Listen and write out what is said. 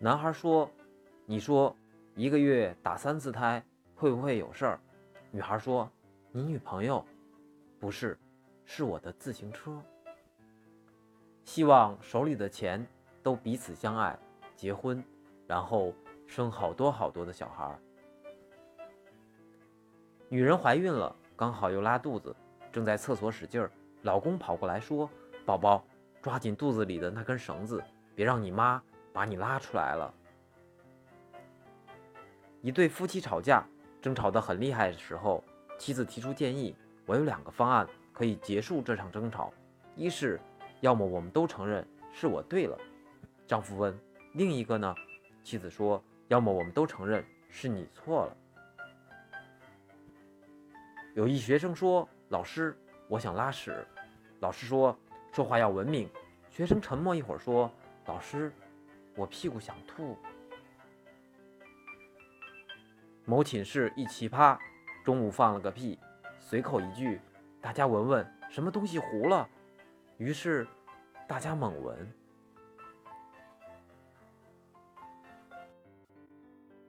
男孩说：“你说一个月打三次胎会不会有事儿？”女孩说：“你女朋友？不是，是我的自行车。”希望手里的钱都彼此相爱，结婚，然后生好多好多的小孩。女人怀孕了，刚好又拉肚子，正在厕所使劲儿，老公跑过来说：“宝宝，抓紧肚子里的那根绳子，别让你妈把你拉出来了。”一对夫妻吵架，争吵得很厉害的时候，妻子提出建议：“我有两个方案可以结束这场争吵，一是……”要么我们都承认是我对了，丈夫问：“另一个呢？”妻子说：“要么我们都承认是你错了。”有一学生说：“老师，我想拉屎。”老师说：“说话要文明。”学生沉默一会儿说：“老师，我屁股想吐。”某寝室一奇葩，中午放了个屁，随口一句：“大家闻闻，什么东西糊了？”于是，大家猛闻。